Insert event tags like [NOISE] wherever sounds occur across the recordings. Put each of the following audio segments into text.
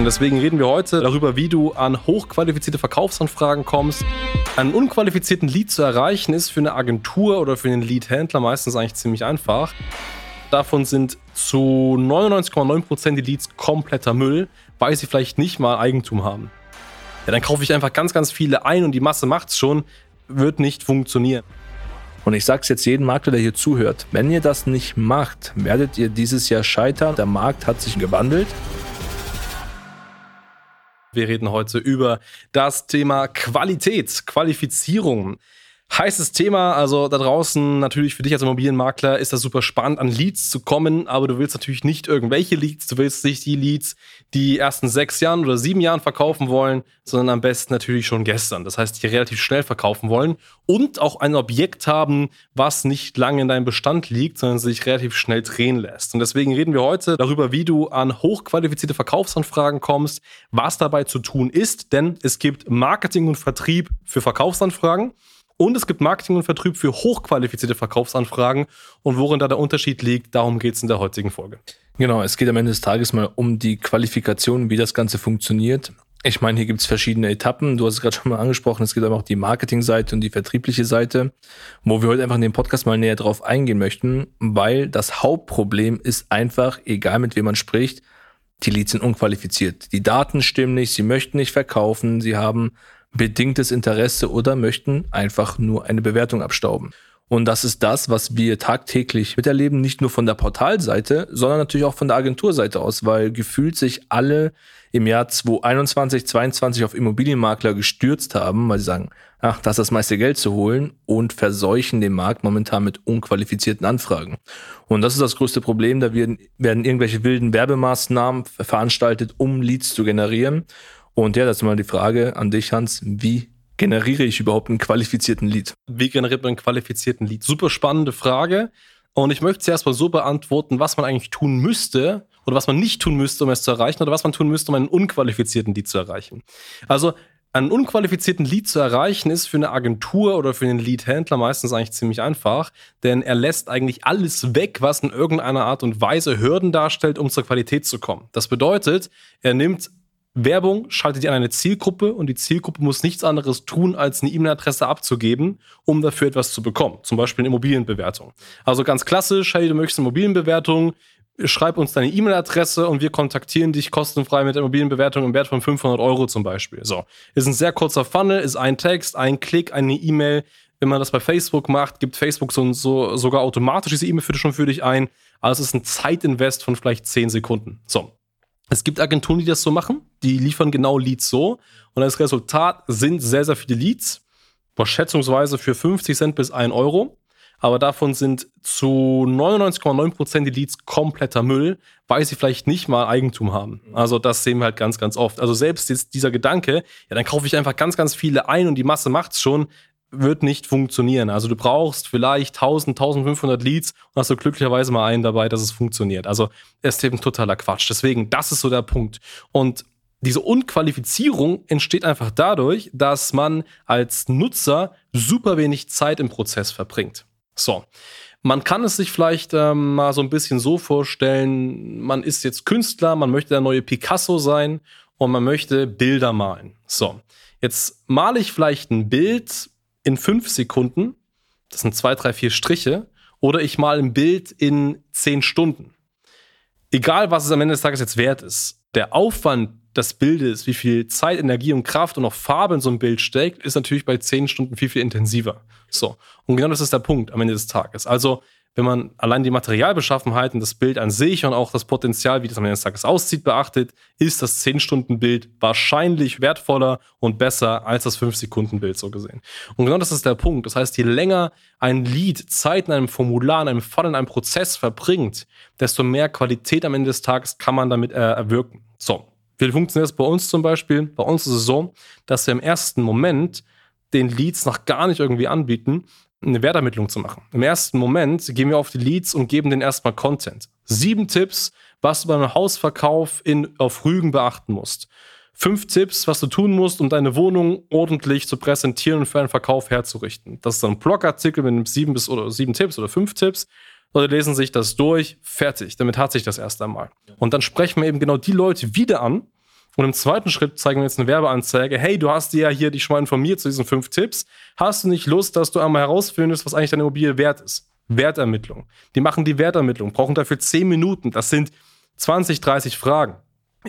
Und deswegen reden wir heute darüber, wie du an hochqualifizierte Verkaufsanfragen kommst. Einen unqualifizierten Lead zu erreichen ist für eine Agentur oder für einen Lead-Händler meistens eigentlich ziemlich einfach. Davon sind zu 99,9% die Leads kompletter Müll, weil sie vielleicht nicht mal Eigentum haben. Ja, dann kaufe ich einfach ganz, ganz viele ein und die Masse macht's schon, wird nicht funktionieren. Und ich sage es jetzt jedem Makler, der hier zuhört, wenn ihr das nicht macht, werdet ihr dieses Jahr scheitern. Der Markt hat sich gewandelt. Wir reden heute über das Thema Qualität, Qualifizierung. Heißes Thema, also da draußen natürlich für dich als Immobilienmakler ist das super spannend, an Leads zu kommen, aber du willst natürlich nicht irgendwelche Leads, du willst nicht die Leads, die ersten sechs Jahren oder sieben Jahren verkaufen wollen, sondern am besten natürlich schon gestern. Das heißt, die relativ schnell verkaufen wollen und auch ein Objekt haben, was nicht lange in deinem Bestand liegt, sondern sich relativ schnell drehen lässt. Und deswegen reden wir heute darüber, wie du an hochqualifizierte Verkaufsanfragen kommst, was dabei zu tun ist, denn es gibt Marketing und Vertrieb für Verkaufsanfragen. Und es gibt Marketing und Vertrieb für hochqualifizierte Verkaufsanfragen. Und worin da der Unterschied liegt, darum geht es in der heutigen Folge. Genau, es geht am Ende des Tages mal um die Qualifikation, wie das Ganze funktioniert. Ich meine, hier gibt es verschiedene Etappen. Du hast es gerade schon mal angesprochen. Es gibt aber auch die Marketingseite und die vertriebliche Seite, wo wir heute einfach in dem Podcast mal näher drauf eingehen möchten, weil das Hauptproblem ist einfach, egal mit wem man spricht, die Leads sind unqualifiziert. Die Daten stimmen nicht, sie möchten nicht verkaufen, sie haben bedingtes Interesse oder möchten einfach nur eine Bewertung abstauben. Und das ist das, was wir tagtäglich miterleben, nicht nur von der Portalseite, sondern natürlich auch von der Agenturseite aus, weil gefühlt sich alle im Jahr 2021, 2022 auf Immobilienmakler gestürzt haben, weil sie sagen, ach, das ist das meiste Geld zu holen und verseuchen den Markt momentan mit unqualifizierten Anfragen. Und das ist das größte Problem, da werden, werden irgendwelche wilden Werbemaßnahmen veranstaltet, um Leads zu generieren. Und ja, das ist mal die Frage an dich, Hans. Wie generiere ich überhaupt einen qualifizierten Lead? Wie generiert man einen qualifizierten Lead? Super spannende Frage. Und ich möchte zuerst mal so beantworten, was man eigentlich tun müsste oder was man nicht tun müsste, um es zu erreichen oder was man tun müsste, um einen unqualifizierten Lead zu erreichen. Also einen unqualifizierten Lead zu erreichen, ist für eine Agentur oder für einen Lead-Händler meistens eigentlich ziemlich einfach, denn er lässt eigentlich alles weg, was in irgendeiner Art und Weise Hürden darstellt, um zur Qualität zu kommen. Das bedeutet, er nimmt Werbung schaltet ihr an eine Zielgruppe und die Zielgruppe muss nichts anderes tun, als eine E-Mail-Adresse abzugeben, um dafür etwas zu bekommen. Zum Beispiel eine Immobilienbewertung. Also ganz klassisch, hey, du möchtest eine Immobilienbewertung, schreib uns deine E-Mail-Adresse und wir kontaktieren dich kostenfrei mit der Immobilienbewertung im Wert von 500 Euro zum Beispiel. So. Ist ein sehr kurzer Funnel, ist ein Text, ein Klick, eine E-Mail. Wenn man das bei Facebook macht, gibt Facebook so, so sogar automatisch diese E-Mail schon für dich ein. Also es ist ein Zeitinvest von vielleicht 10 Sekunden. So. Es gibt Agenturen, die das so machen. Die liefern genau Leads so. Und das Resultat sind sehr, sehr viele Leads. Schätzungsweise für 50 Cent bis 1 Euro. Aber davon sind zu 99,9% die Leads kompletter Müll, weil sie vielleicht nicht mal Eigentum haben. Also das sehen wir halt ganz, ganz oft. Also selbst jetzt dieser Gedanke, ja, dann kaufe ich einfach ganz, ganz viele ein und die Masse macht's schon, wird nicht funktionieren. Also du brauchst vielleicht 1000, 1500 Leads und hast du glücklicherweise mal einen dabei, dass es funktioniert. Also es ist eben totaler Quatsch. Deswegen, das ist so der Punkt. Und diese Unqualifizierung entsteht einfach dadurch, dass man als Nutzer super wenig Zeit im Prozess verbringt. So. Man kann es sich vielleicht ähm, mal so ein bisschen so vorstellen, man ist jetzt Künstler, man möchte der neue Picasso sein und man möchte Bilder malen. So, jetzt male ich vielleicht ein Bild in fünf Sekunden, das sind zwei, drei, vier Striche, oder ich mal ein Bild in zehn Stunden. Egal, was es am Ende des Tages jetzt wert ist, der Aufwand des Bildes, wie viel Zeit, Energie und Kraft und auch Farbe in so ein Bild steckt, ist natürlich bei zehn Stunden viel, viel intensiver. So. Und genau das ist der Punkt am Ende des Tages. Also, wenn man allein die Materialbeschaffenheit und das Bild an sich und auch das Potenzial, wie das am Ende des Tages aussieht, beachtet, ist das 10-Stunden-Bild wahrscheinlich wertvoller und besser als das 5-Sekunden-Bild so gesehen. Und genau das ist der Punkt. Das heißt, je länger ein Lied Zeit in einem Formular, in einem Fall, in einem Prozess verbringt, desto mehr Qualität am Ende des Tages kann man damit äh, erwirken. So, wie funktioniert das bei uns zum Beispiel? Bei uns ist es so, dass wir im ersten Moment den Leads noch gar nicht irgendwie anbieten, eine Wertermittlung zu machen. Im ersten Moment gehen wir auf die Leads und geben denen erstmal Content. Sieben Tipps, was du beim Hausverkauf in, auf Rügen beachten musst. Fünf Tipps, was du tun musst, um deine Wohnung ordentlich zu präsentieren und für einen Verkauf herzurichten. Das ist dann ein Blogartikel mit sieben bis oder sieben Tipps oder fünf Tipps. Leute lesen sich das durch, fertig. Damit hat sich das erst einmal. Und dann sprechen wir eben genau die Leute wieder an, Und im zweiten Schritt zeigen wir jetzt eine Werbeanzeige. Hey, du hast dir ja hier dich schon mal informiert zu diesen fünf Tipps. Hast du nicht Lust, dass du einmal herausfindest, was eigentlich deine Immobilie wert ist? Wertermittlung. Die machen die Wertermittlung, brauchen dafür zehn Minuten. Das sind 20, 30 Fragen.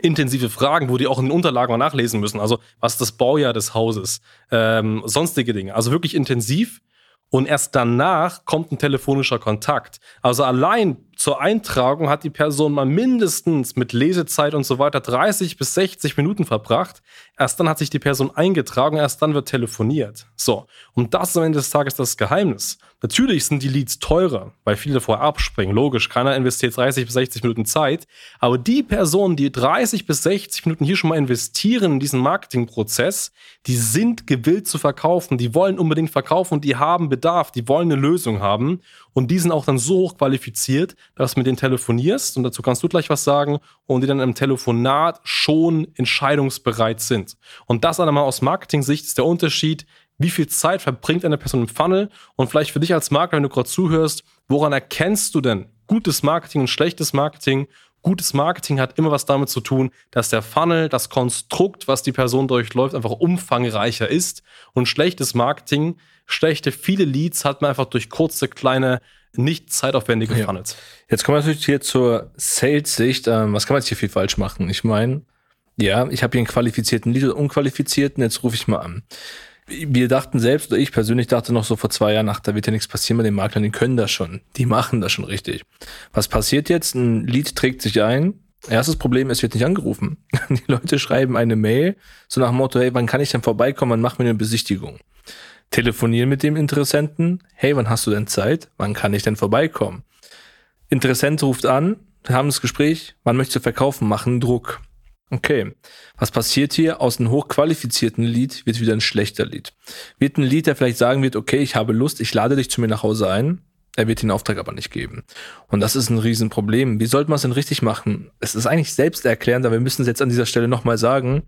Intensive Fragen, wo die auch in den Unterlagen mal nachlesen müssen. Also, was ist das Baujahr des Hauses? Ähm, sonstige Dinge. Also wirklich intensiv. Und erst danach kommt ein telefonischer Kontakt. Also allein zur Eintragung hat die Person mal mindestens mit Lesezeit und so weiter 30 bis 60 Minuten verbracht. Erst dann hat sich die Person eingetragen, erst dann wird telefoniert. So. Und das ist am Ende des Tages das Geheimnis. Natürlich sind die Leads teurer, weil viele vorher abspringen. Logisch, keiner investiert 30 bis 60 Minuten Zeit. Aber die Personen, die 30 bis 60 Minuten hier schon mal investieren in diesen Marketingprozess, die sind gewillt zu verkaufen. Die wollen unbedingt verkaufen und die haben Bedarf. Die wollen eine Lösung haben. Und die sind auch dann so hoch qualifiziert, dass du mit denen telefonierst. Und dazu kannst du gleich was sagen. Und die dann im Telefonat schon entscheidungsbereit sind. Und das einmal aus Marketing-Sicht ist der Unterschied wie viel Zeit verbringt eine Person im Funnel und vielleicht für dich als Makler, wenn du gerade zuhörst, woran erkennst du denn gutes Marketing und schlechtes Marketing? Gutes Marketing hat immer was damit zu tun, dass der Funnel, das Konstrukt, was die Person durchläuft, einfach umfangreicher ist. Und schlechtes Marketing, schlechte viele Leads hat man einfach durch kurze, kleine, nicht zeitaufwendige ja. Funnels. Jetzt kommen wir natürlich hier zur Sales-Sicht. Ähm, was kann man jetzt hier viel falsch machen? Ich meine, ja, ich habe hier einen qualifizierten Lead oder unqualifizierten, jetzt rufe ich mal an wir dachten selbst, oder ich persönlich dachte noch so vor zwei Jahren, ach, da wird ja nichts passieren mit den Maklern, die können das schon. Die machen das schon richtig. Was passiert jetzt? Ein Lied trägt sich ein. Erstes Problem, es wird nicht angerufen. [LAUGHS] Die Leute schreiben eine Mail, so nach dem Motto, hey, wann kann ich denn vorbeikommen, wann machen wir eine Besichtigung? Telefonieren mit dem Interessenten, hey, wann hast du denn Zeit? Wann kann ich denn vorbeikommen? Interessent ruft an, haben das Gespräch, wann möchtest du verkaufen, machen Druck. Okay. Was passiert hier? Aus einem hochqualifizierten Lied wird wieder ein schlechter Lied. Wird ein Lied, der vielleicht sagen wird, okay, ich habe Lust, ich lade dich zu mir nach Hause ein. Er wird den Auftrag aber nicht geben. Und das ist ein Riesenproblem. Wie sollte man es denn richtig machen? Es ist eigentlich selbsterklärend, aber wir müssen es jetzt an dieser Stelle nochmal sagen.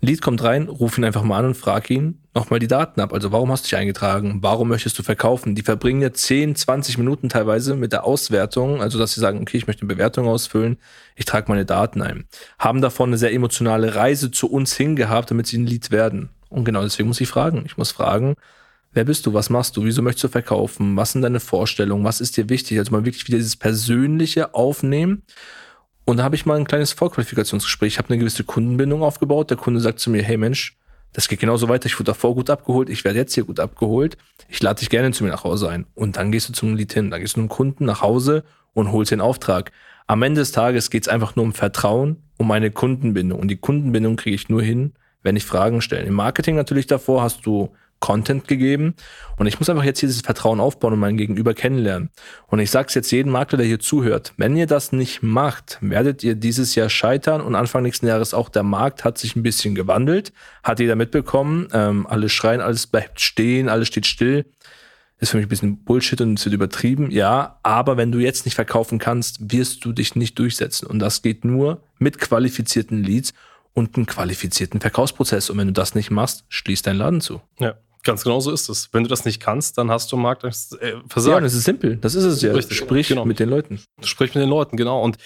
Lied kommt rein, ruf ihn einfach mal an und frag ihn nochmal die Daten ab. Also warum hast du dich eingetragen? Warum möchtest du verkaufen? Die verbringen ja 10, 20 Minuten teilweise mit der Auswertung, also dass sie sagen, okay, ich möchte eine Bewertung ausfüllen, ich trage meine Daten ein. Haben davon eine sehr emotionale Reise zu uns hingehabt, damit sie ein Lied werden. Und genau deswegen muss ich fragen. Ich muss fragen, wer bist du? Was machst du? Wieso möchtest du verkaufen? Was sind deine Vorstellungen? Was ist dir wichtig? Also mal wirklich wieder dieses Persönliche aufnehmen und da habe ich mal ein kleines Vorqualifikationsgespräch. Ich habe eine gewisse Kundenbindung aufgebaut. Der Kunde sagt zu mir, hey Mensch, das geht genauso weiter. Ich wurde davor gut abgeholt. Ich werde jetzt hier gut abgeholt. Ich lade dich gerne zu mir nach Hause ein. Und dann gehst du zum Lied hin. Dann gehst du zum Kunden nach Hause und holst den Auftrag. Am Ende des Tages geht es einfach nur um Vertrauen, um eine Kundenbindung. Und die Kundenbindung kriege ich nur hin, wenn ich Fragen stelle. Im Marketing natürlich davor hast du Content gegeben. Und ich muss einfach jetzt hier dieses Vertrauen aufbauen und mein Gegenüber kennenlernen. Und ich sage es jetzt jedem Makler, der hier zuhört. Wenn ihr das nicht macht, werdet ihr dieses Jahr scheitern und Anfang nächsten Jahres auch der Markt hat sich ein bisschen gewandelt. Hat jeder mitbekommen. Ähm, alle schreien, alles bleibt stehen, alles steht still. Ist für mich ein bisschen Bullshit und es wird übertrieben. Ja, aber wenn du jetzt nicht verkaufen kannst, wirst du dich nicht durchsetzen. Und das geht nur mit qualifizierten Leads und einem qualifizierten Verkaufsprozess. Und wenn du das nicht machst, schließt dein Laden zu. Ja. Ganz genau so ist es. Wenn du das nicht kannst, dann hast du Markt äh, versagt. Ja, das ist simpel. Das ist es ja. Richtig, Sprich genau. mit den Leuten. Sprich mit den Leuten, genau. Und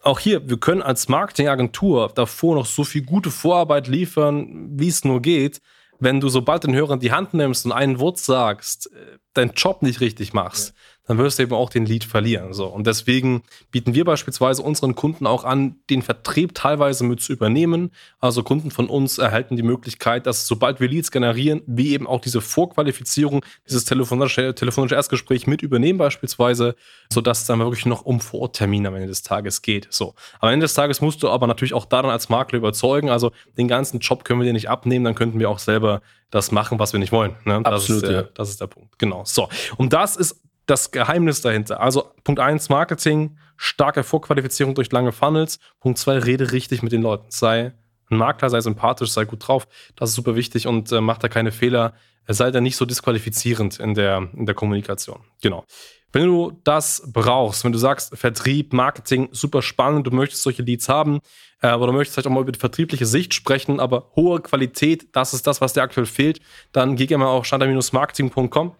auch hier, wir können als Marketingagentur davor noch so viel gute Vorarbeit liefern, wie es nur geht. Wenn du sobald den Hörer in die Hand nimmst und einen Wort sagst, äh, deinen Job nicht richtig machst, ja dann wirst du eben auch den Lead verlieren. So. Und deswegen bieten wir beispielsweise unseren Kunden auch an, den Vertrieb teilweise mit zu übernehmen. Also Kunden von uns erhalten die Möglichkeit, dass sobald wir Leads generieren, wie eben auch diese Vorqualifizierung, dieses telefonische, telefonische Erstgespräch mit übernehmen beispielsweise, sodass es dann wirklich noch um Vororttermine am Ende des Tages geht. So. Am Ende des Tages musst du aber natürlich auch daran als Makler überzeugen. Also den ganzen Job können wir dir nicht abnehmen, dann könnten wir auch selber das machen, was wir nicht wollen. Ne? Das Absolut, ist der, ja. das ist der Punkt. Genau. So. Und das ist das Geheimnis dahinter. Also Punkt 1, Marketing, starke Vorqualifizierung durch lange Funnels. Punkt 2, rede richtig mit den Leuten. Sei ein Makler, sei sympathisch, sei gut drauf. Das ist super wichtig und äh, mach da keine Fehler. Sei da nicht so disqualifizierend in der, in der Kommunikation. Genau. Wenn du das brauchst, wenn du sagst, Vertrieb, Marketing, super spannend, du möchtest solche Leads haben, äh, aber du möchtest vielleicht auch mal über die vertriebliche Sicht sprechen, aber hohe Qualität, das ist das, was dir aktuell fehlt, dann geh gerne mal auf standard-marketing.com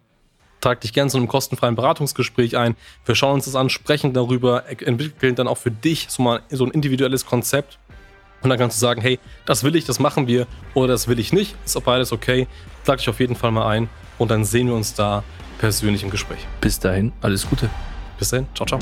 trag dich gerne zu einem kostenfreien Beratungsgespräch ein. Wir schauen uns das an, sprechen darüber, entwickeln dann auch für dich so mal so ein individuelles Konzept Und dann kannst du sagen, hey, das will ich, das machen wir oder das will ich nicht. Ist auch beides okay. Trag dich auf jeden Fall mal ein und dann sehen wir uns da persönlich im Gespräch. Bis dahin, alles Gute. Bis dahin, ciao, ciao.